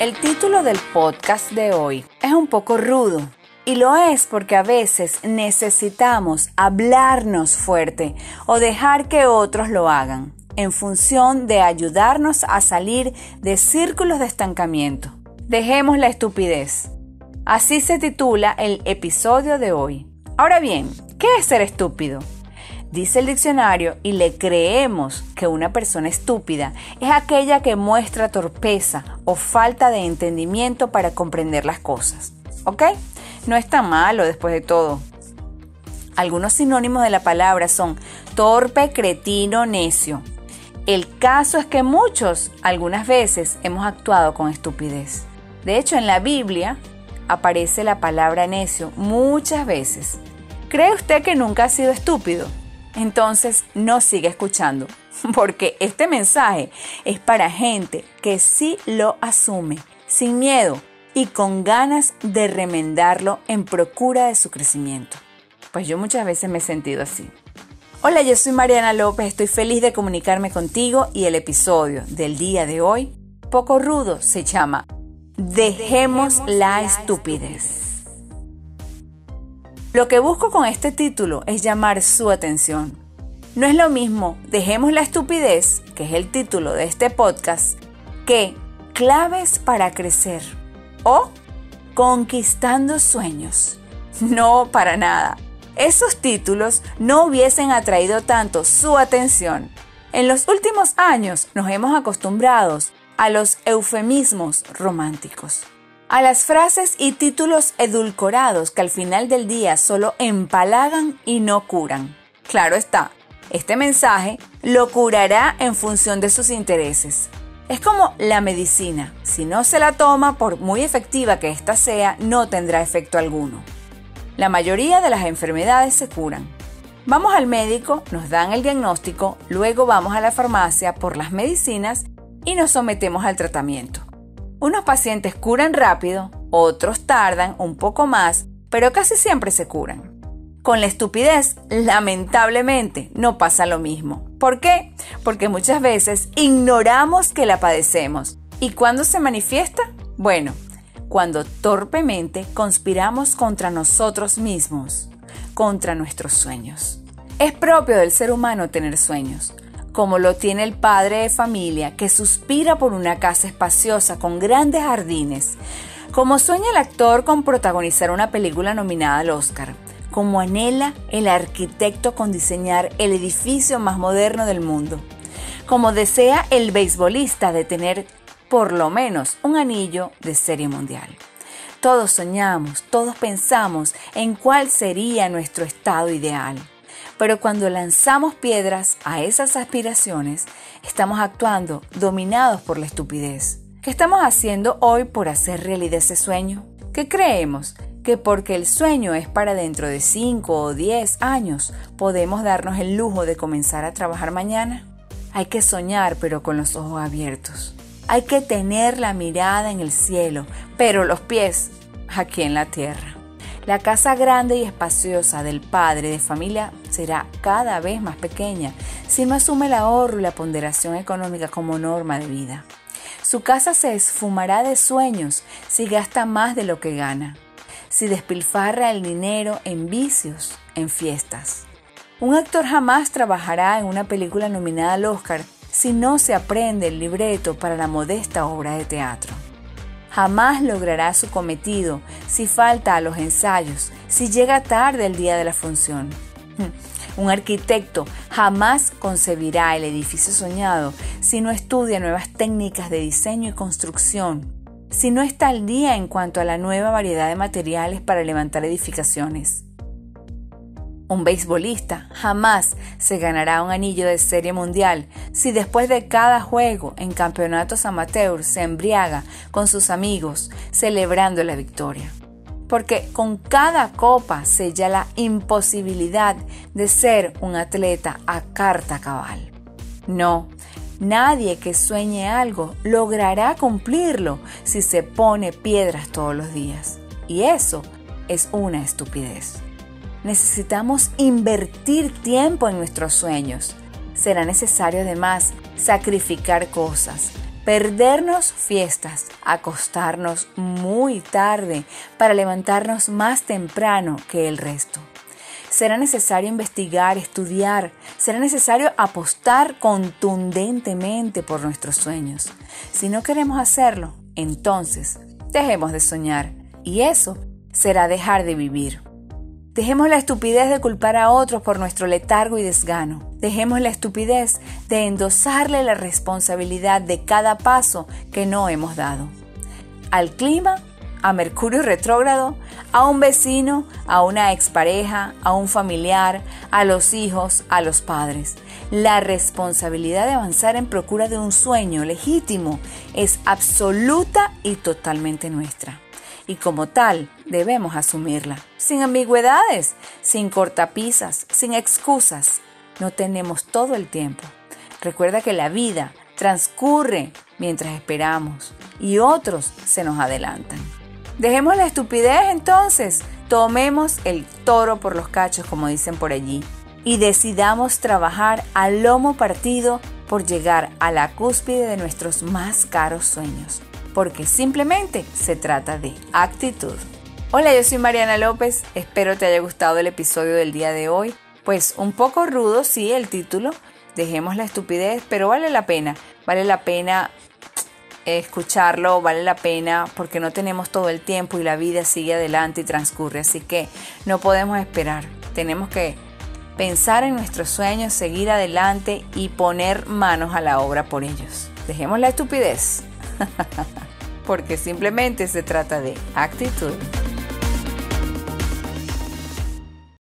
El título del podcast de hoy es un poco rudo y lo es porque a veces necesitamos hablarnos fuerte o dejar que otros lo hagan en función de ayudarnos a salir de círculos de estancamiento. Dejemos la estupidez. Así se titula el episodio de hoy. Ahora bien, ¿qué es ser estúpido? Dice el diccionario y le creemos que una persona estúpida es aquella que muestra torpeza o falta de entendimiento para comprender las cosas. ¿Ok? No está malo después de todo. Algunos sinónimos de la palabra son torpe, cretino, necio. El caso es que muchos, algunas veces, hemos actuado con estupidez. De hecho, en la Biblia aparece la palabra necio muchas veces. ¿Cree usted que nunca ha sido estúpido? Entonces no siga escuchando, porque este mensaje es para gente que sí lo asume, sin miedo, y con ganas de remendarlo en procura de su crecimiento. Pues yo muchas veces me he sentido así. Hola, yo soy Mariana López, estoy feliz de comunicarme contigo y el episodio del día de hoy, poco rudo, se llama Dejemos la estupidez. Lo que busco con este título es llamar su atención. No es lo mismo Dejemos la estupidez, que es el título de este podcast, que Claves para crecer o Conquistando Sueños. No, para nada. Esos títulos no hubiesen atraído tanto su atención. En los últimos años nos hemos acostumbrado a los eufemismos románticos, a las frases y títulos edulcorados que al final del día solo empalagan y no curan. Claro está, este mensaje lo curará en función de sus intereses. Es como la medicina. Si no se la toma, por muy efectiva que ésta sea, no tendrá efecto alguno. La mayoría de las enfermedades se curan. Vamos al médico, nos dan el diagnóstico, luego vamos a la farmacia por las medicinas y nos sometemos al tratamiento. Unos pacientes curan rápido, otros tardan un poco más, pero casi siempre se curan. Con la estupidez, lamentablemente, no pasa lo mismo. ¿Por qué? Porque muchas veces ignoramos que la padecemos. ¿Y cuándo se manifiesta? Bueno, cuando torpemente conspiramos contra nosotros mismos, contra nuestros sueños. Es propio del ser humano tener sueños, como lo tiene el padre de familia que suspira por una casa espaciosa con grandes jardines, como sueña el actor con protagonizar una película nominada al Oscar como anhela el arquitecto con diseñar el edificio más moderno del mundo, como desea el beisbolista de tener por lo menos un anillo de serie mundial. Todos soñamos, todos pensamos en cuál sería nuestro estado ideal. Pero cuando lanzamos piedras a esas aspiraciones, estamos actuando dominados por la estupidez. ¿Qué estamos haciendo hoy por hacer realidad ese sueño? ¿Qué creemos? que porque el sueño es para dentro de 5 o 10 años, podemos darnos el lujo de comenzar a trabajar mañana? Hay que soñar pero con los ojos abiertos. Hay que tener la mirada en el cielo, pero los pies aquí en la tierra. La casa grande y espaciosa del padre de familia será cada vez más pequeña si no asume el ahorro y la ponderación económica como norma de vida. Su casa se esfumará de sueños si gasta más de lo que gana si despilfarra el dinero en vicios, en fiestas. Un actor jamás trabajará en una película nominada al Oscar si no se aprende el libreto para la modesta obra de teatro. Jamás logrará su cometido si falta a los ensayos, si llega tarde el día de la función. Un arquitecto jamás concebirá el edificio soñado si no estudia nuevas técnicas de diseño y construcción, si no está al día en cuanto a la nueva variedad de materiales para levantar edificaciones. Un beisbolista jamás se ganará un anillo de serie mundial si después de cada juego en campeonatos amateurs se embriaga con sus amigos celebrando la victoria. Porque con cada copa sella la imposibilidad de ser un atleta a carta cabal. No, Nadie que sueñe algo logrará cumplirlo si se pone piedras todos los días. Y eso es una estupidez. Necesitamos invertir tiempo en nuestros sueños. Será necesario además sacrificar cosas, perdernos fiestas, acostarnos muy tarde para levantarnos más temprano que el resto. Será necesario investigar, estudiar, será necesario apostar contundentemente por nuestros sueños. Si no queremos hacerlo, entonces dejemos de soñar y eso será dejar de vivir. Dejemos la estupidez de culpar a otros por nuestro letargo y desgano. Dejemos la estupidez de endosarle la responsabilidad de cada paso que no hemos dado. Al clima, a Mercurio retrógrado, a un vecino, a una expareja, a un familiar, a los hijos, a los padres. La responsabilidad de avanzar en procura de un sueño legítimo es absoluta y totalmente nuestra y como tal debemos asumirla, sin ambigüedades, sin cortapisas, sin excusas. No tenemos todo el tiempo. Recuerda que la vida transcurre mientras esperamos y otros se nos adelantan. Dejemos la estupidez entonces, tomemos el toro por los cachos como dicen por allí y decidamos trabajar a lomo partido por llegar a la cúspide de nuestros más caros sueños porque simplemente se trata de actitud. Hola, yo soy Mariana López, espero te haya gustado el episodio del día de hoy. Pues un poco rudo, sí, el título, dejemos la estupidez, pero vale la pena, vale la pena escucharlo, vale la pena porque no tenemos todo el tiempo y la vida sigue adelante y transcurre, así que no podemos esperar, tenemos que pensar en nuestros sueños, seguir adelante y poner manos a la obra por ellos. Dejemos la estupidez. porque simplemente se trata de actitud.